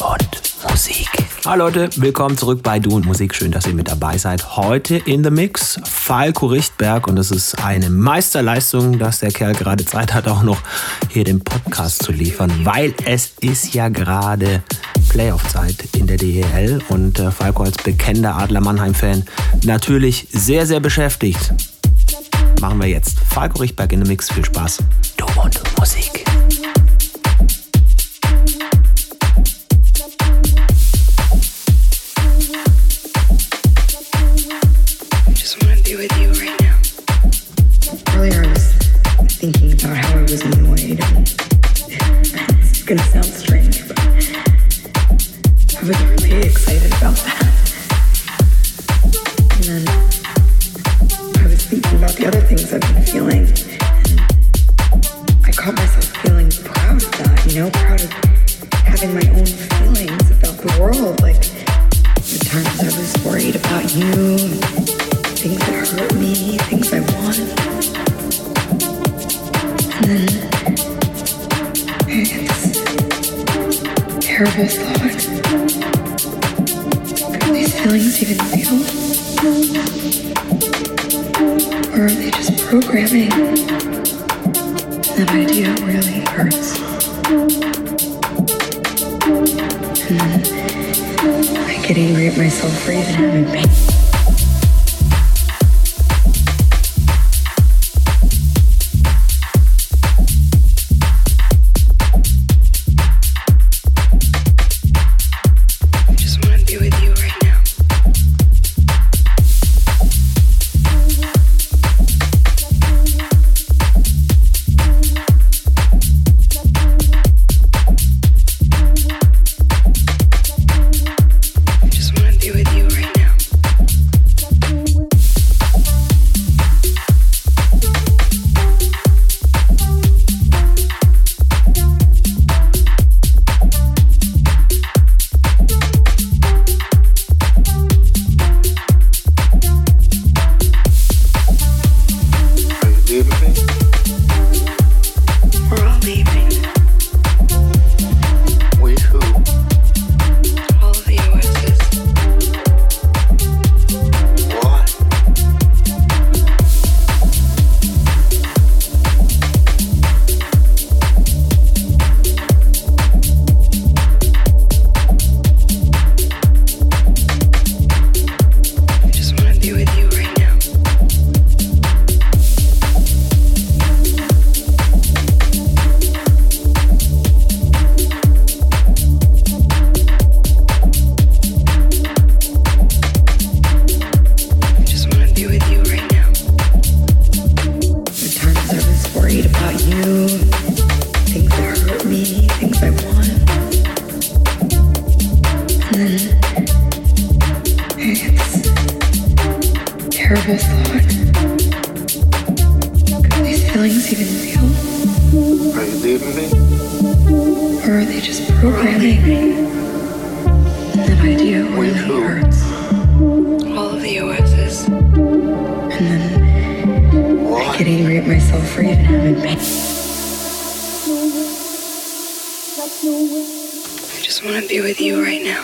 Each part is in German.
und Musik. Hallo Leute, willkommen zurück bei Du und Musik. Schön, dass ihr mit dabei seid. Heute in the Mix Falco Richtberg und es ist eine Meisterleistung, dass der Kerl gerade Zeit hat, auch noch hier den Podcast zu liefern, weil es ist ja gerade Playoff-Zeit in der DEL und äh, Falco als bekennender Adler Mannheim-Fan natürlich sehr, sehr beschäftigt. Machen wir jetzt. Falco Richtberg in the Mix. Viel Spaß. Du und Musik. I just want to be with you right now.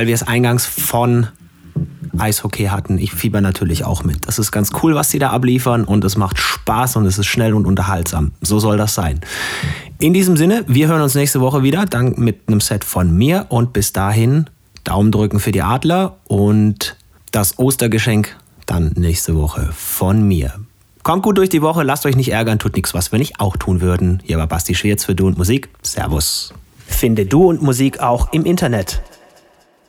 Weil wir es eingangs von Eishockey hatten. Ich fieber natürlich auch mit. Das ist ganz cool, was sie da abliefern und es macht Spaß und es ist schnell und unterhaltsam. So soll das sein. In diesem Sinne, wir hören uns nächste Woche wieder, dann mit einem Set von mir und bis dahin Daumen drücken für die Adler und das Ostergeschenk dann nächste Woche von mir. Kommt gut durch die Woche, lasst euch nicht ärgern, tut nichts, was wir nicht auch tun würden. Hier war Basti Schwierz für Du und Musik. Servus. Finde Du und Musik auch im Internet.